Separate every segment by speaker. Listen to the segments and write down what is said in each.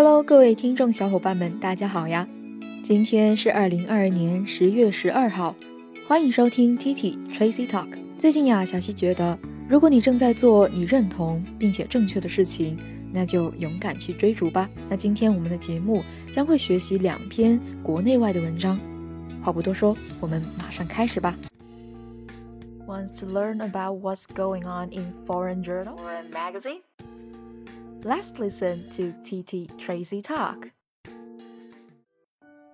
Speaker 1: 各位听众小伙伴们，大家好呀！今天是二零二二年十月十二号，欢迎收听 T T Tracy Talk。最近呀，小溪觉得，如果你正在做你认同并且正确的事情，那就勇敢去追逐吧。那今天我们的节目将会学习两篇国内外的文章。话不多说，我们马上开始吧。Wants to learn about what's going on in foreign journal or magazine? Let's listen to TT Tracy talk.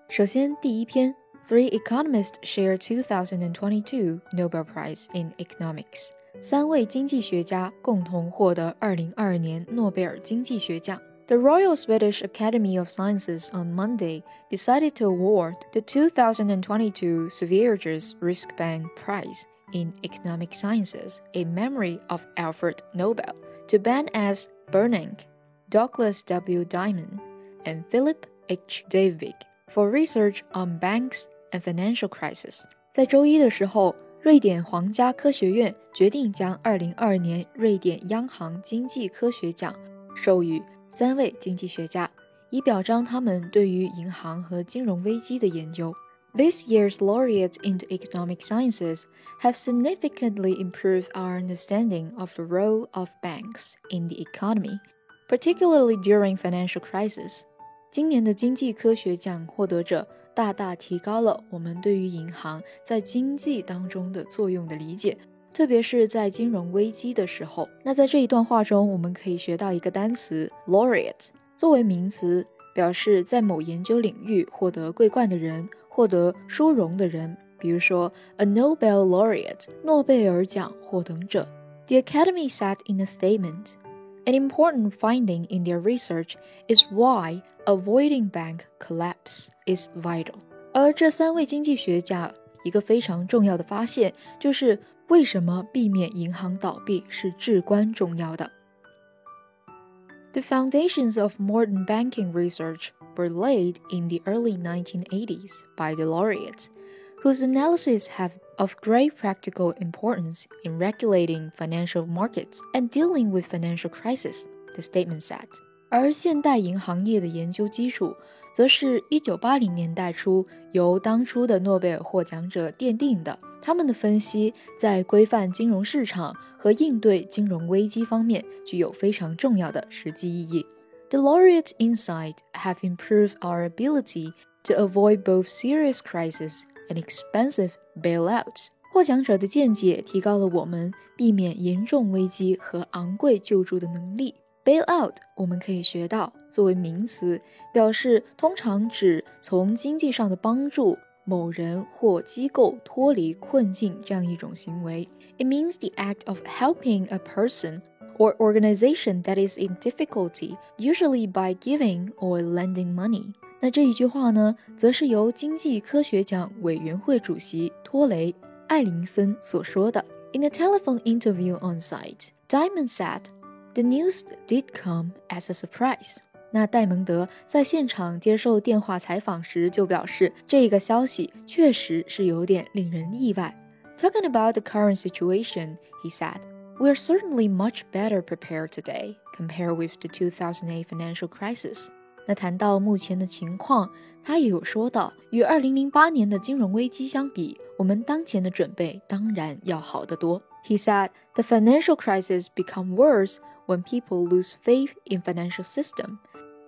Speaker 1: 首先，第一篇，Three economists share 2022 Nobel Prize in Economics。三位经济学家共同获得2022年诺贝尔经济学奖。The Royal Swedish Academy of Sciences on Monday decided to award the 2022 Sveriges Riksbank Prize in Economic Sciences in memory of Alfred Nobel To Ben S. Bernanke, Douglas W. Diamond, and Philip H. Davig for research on banks and financial crisis。在周一的时候，瑞典皇家科学院决定将2022年瑞典央行经济科学奖授予三位经济学家，以表彰他们对于银行和金融危机的研究。This year's laureates in the economic sciences have significantly improved our understanding of the role of banks in the economy, particularly during financial crisis. 今年的经济科学奖获得者大大提高了我们对于银行在经济当中的作用的理解，特别是在金融危机的时候。那在这一段话中，我们可以学到一个单词 laureate，作为名词，表示在某研究领域获得桂冠的人。 获得殊荣的人，比如说 a Nobel laureate，诺贝尔奖获得者。The Academy said in a statement, an important finding in their research is why avoiding bank collapse is vital。而这三位经济学家一个非常重要的发现就是为什么避免银行倒闭是至关重要的。 The foundations of modern banking research were laid in the early 1980s by the laureates, whose analyses have of great practical importance in regulating financial markets and dealing with financial crisis, the statement said. 而现代银行业的研究基础，则是一九八零年代初由当初的诺贝尔获奖者奠定的。他们的分析在规范金融市场和应对金融危机方面具有非常重要的实际意义。The laureate insight have improved our ability to avoid both serious crises and expensive bailouts。获奖者的见解提高了我们避免严重危机和昂贵救助的能力。Bailout 我们可以学到，作为名词，表示通常指从经济上的帮助。某人或机构脱离困境这样一种行为。It means the act of helping a person or organization that is in difficulty, usually by giving or lending money. 那这一句话呢，则是由经济科学奖委员会主席托雷·艾林森所说的。In a telephone interview on site, Diamond said, "The news did come as a surprise." 那戴蒙德在现场接受电话采访时就表示，这个消息确实是有点令人意外。Talking about the current situation, he said, "We are certainly much better prepared today compared with the 2008 financial crisis." 那谈到目前的情况，他也有说到，与2008年的金融危机相比，我们当前的准备当然要好得多。He said, "The financial crisis become worse when people lose faith in financial system."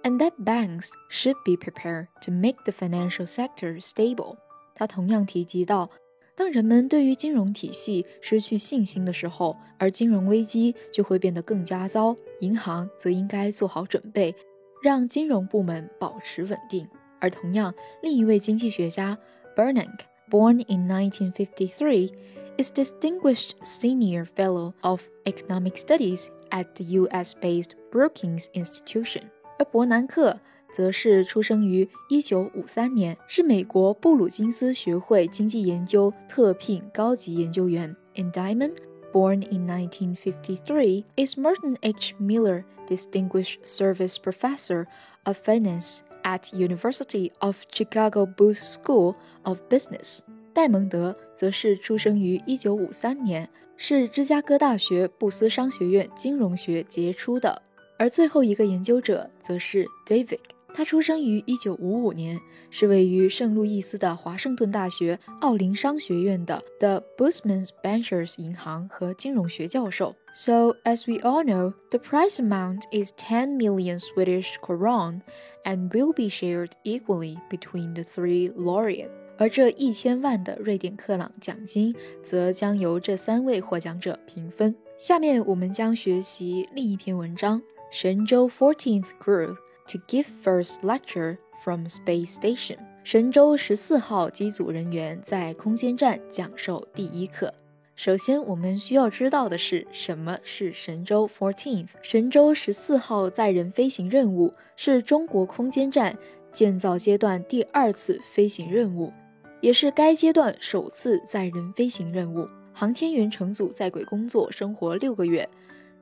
Speaker 1: and that banks should be prepared to make the financial sector stable。他同样提及到，当人们对于金融体系失去信心的时候，而金融危机就会变得更加糟，银行则应该做好准备，让金融部门保持稳定。而同样，另一位经济学家 Bernanke, born in 1953, is distinguished senior fellow of economic studies at the U.S.-based Brookings Institution. 而伯南克则是出生于一九五三年，是美国布鲁金斯学会经济研究特聘高级研究员。In Diamond, born in 1953, is Merton H. Miller Distinguished Service Professor of Finance at University of Chicago Booth School of Business。戴蒙德则是出生于一九五三年， 是芝加哥大学布斯商学院金融学杰出的，而最后一个研究者则是 David。他出生于1955年，是位于圣路易斯的华盛顿大学奥林商学院的 The Boatmen's Bancshares 银行和金融学教授。So as we all know, the prize amount is 10 million Swedish krona and will be shared equally between the three laureates. 而这一千万的瑞典克朗奖金则将由这三位获奖者平分。下面我们将学习另一篇文章：神舟 Fourteenth Crew to give first lecture from space station。神舟十四号机组人员在空间站讲授第一课。首先，我们需要知道的是什么是神舟 Fourteenth。神舟十四号载人飞行任务是中国空间站建造阶段第二次飞行任务。也是该阶段首次载人飞行任务。航天员乘组在轨工作生活六个月，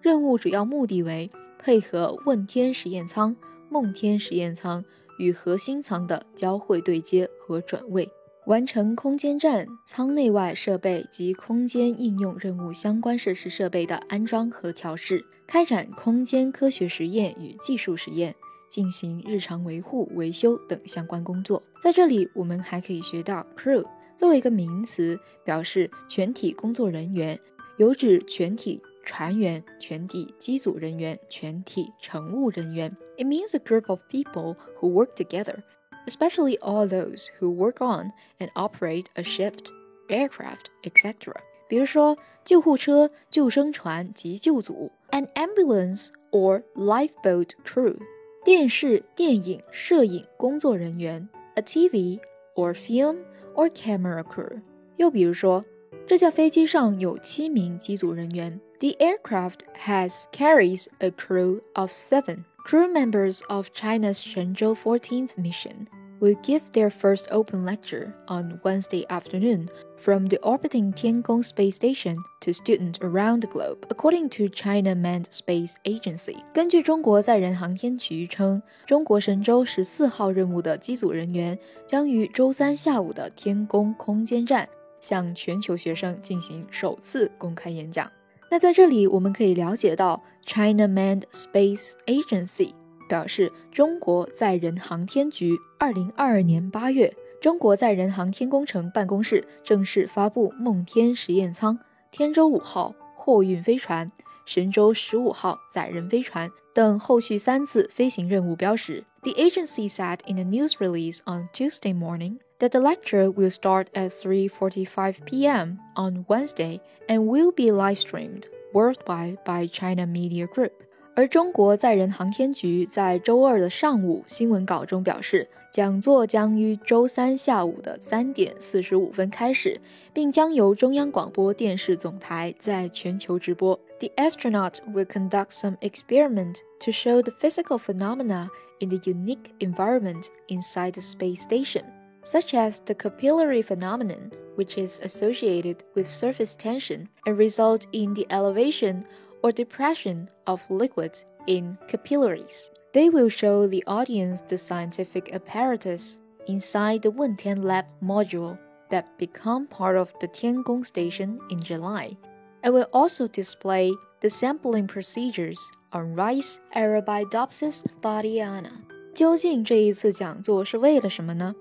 Speaker 1: 任务主要目的为配合问天实验舱、梦天实验舱与核心舱的交会对接和转位，完成空间站舱内外设备及空间应用任务相关设施设备的安装和调试，开展空间科学实验与技术实验。进行日常维护、维修等相关工作。在这里，我们还可以学到 crew 作为一个名词，表示全体工作人员，有指全体船员、全体机组人员、全体乘务人员。It means a group of people who work together, especially all those who work on and operate a shift aircraft, etc. 比如说，救护车、救生船及救组，an ambulance or lifeboat crew。电视、电影、摄影工作人员，a TV or film or camera crew。又比如说，这架飞机上有七名机组人员。The aircraft has carries a crew of seven crew members of China's Shenzhou 14th mission will give their first open lecture on Wednesday afternoon from the orbiting Tiangong space station to students around the globe, according to China Manned Space Agency. 根据中国载人航天局称，中国神舟十四号任务的机组人员将于周三下午的天宫空间站向全球学生进行首次公开演讲。那在这里，我们可以了解到 China Manned Space Agency 表示，中国载人航天局二零二二年八月，中国载人航天工程办公室正式发布梦天实验舱、天舟五号货运飞船、神舟十五号载人飞船等后续三次飞行任务标识。The agency said in a news release on Tuesday morning that the lecture will start at 3:45 p.m. on Wednesday and will be live streamed worldwide by China Media Group. 而中国载人航天局在周二的上午新闻稿中表示，讲座将于周三下午的三点四十五分开始，并将由中央广播电视总台在全球直播。The astronaut will conduct some experiment to show the physical phenomena in the unique environment inside the space station, such as the capillary phenomenon, which is associated with surface tension and result in the elevation or depression of liquids in capillaries. They will show the audience the scientific apparatus inside the Wentian Lab module that become part of the Tiangong station in July, and will also display the sampling procedures on rice Arabidopsis thaliana. 究竟这一次讲座是为了什么呢？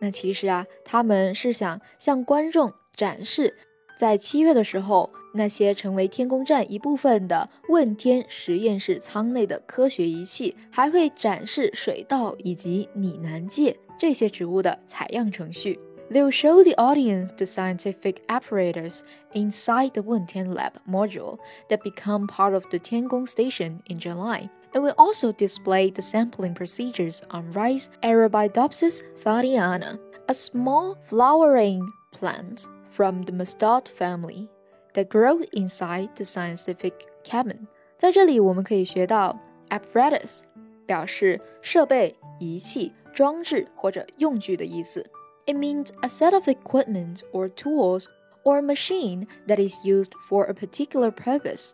Speaker 1: 那其实啊，他们是想向观众展示，在七月的时候 那些成为天宫站一部分的问天实验室舱内的科学仪器，还会展示水稻以及拟南芥这些植物的采样程序。They'll show the audience the scientific apparatus inside the Wentian Lab module that become part of the Tiangong station in July. It will also display the sampling procedures on rice Arabidopsis thaliana, a small flowering plant from the mustard family that grow inside the scientific cabin。在这里，我们可以学到 apparatus，表示设备、仪器、装置或者用具的意思。It means a set of equipment or tools or machine that is used for a particular purpose。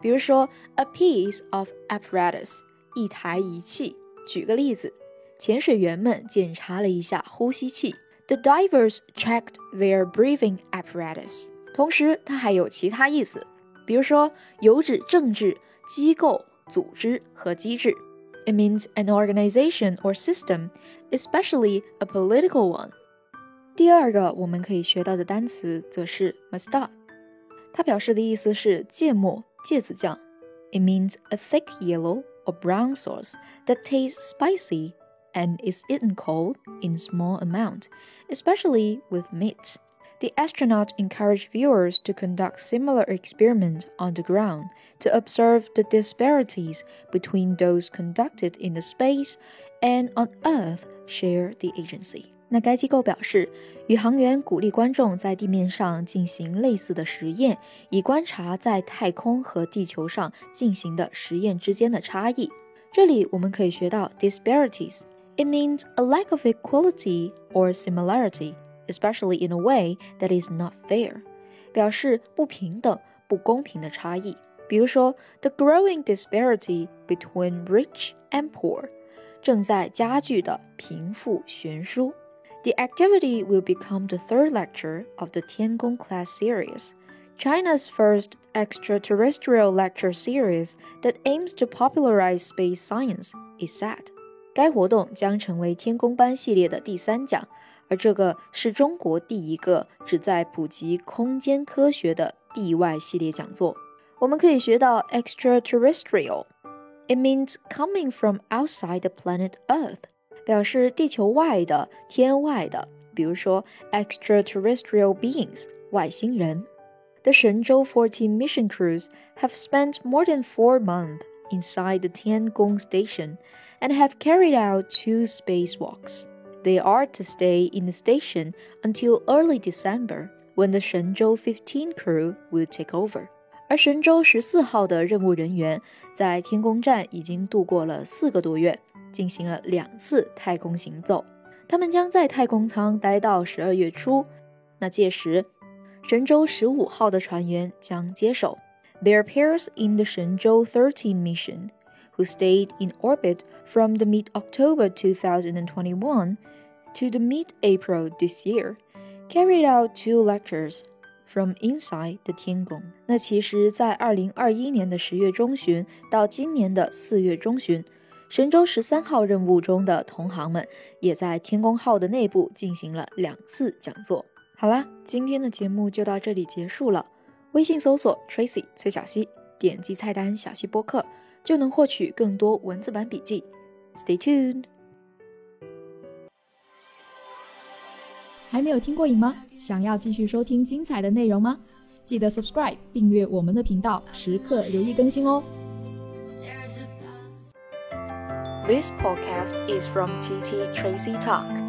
Speaker 1: 比如说，a piece of apparatus，一台仪器。举个例子，潜水员们检查了一下呼吸器。The divers checked their breathing apparatus。 同时，它还有其他意思，比如说有指政治机构、组织和机制。 It means an organization or system, especially a political one. 第二个我们可以学到的单词则是 mustard，它表示的意思是芥末、芥子酱。It means a thick yellow or brown sauce that tastes spicy and is eaten cold in small amount, especially with meat. The astronaut encouraged viewers to conduct similar experiments on the ground to observe the disparities between those conducted in the space and on Earth share the agency. 那该机构表示，宇航员鼓励观众在地面上进行类似的实验，以观察在太空和地球上进行的实验之间的差异。这里我们可以学到 disparities。It means a lack of equality or similarity, especially in a way that is not fair，表示不平等、不公平的差异。比如说，the growing disparity between rich and poor，正在加剧的贫富悬殊。the activity will become the third lecture of the Tiangong class series, China's first extraterrestrial lecture series that aims to popularize space science, is said. 该活动将成为天宫班系列的第三讲， 而这个是中国第一个旨在普及空间科学的地外系列讲座。我们可以学到 extraterrestrial. It means coming from outside the planet Earth. 表示地球外的、天外的，比如说 extraterrestrial beings 外星人。The Shenzhou 14 mission crews have spent more than four months inside the Tiangong station and have carried out two spacewalks. They are to stay in the station until early December, when the Shenzhou 15 crew will take over. 而神舟十四号的任务人员在天宫站已经度过了四个多月，进行了两次太空行走，他们将在太空舱待到十二月初。那届时，神舟十五号的船员将接手。Their pairs in the Shenzhou 13 mission, who stayed in orbit from the mid-October 2021 to the mid-April this year, carried out two lectures from inside the 天宫。那其实，在二零二一年的十月中旬到今年的四月中旬。神舟十三号任务中的同行们也在天宫号的内部进行了两次讲座。好啦，今天的节目就到这里结束了。微信搜索 Tracy 崔小溪，点击菜单小溪播客，就能获取更多文字版笔记。Stay tuned。
Speaker 2: 还没有听过瘾吗？想要继续收听精彩的内容吗？记得 subscribe 订阅我们的频道，时刻留意更新哦。
Speaker 1: This podcast is from TT Tracy Talk.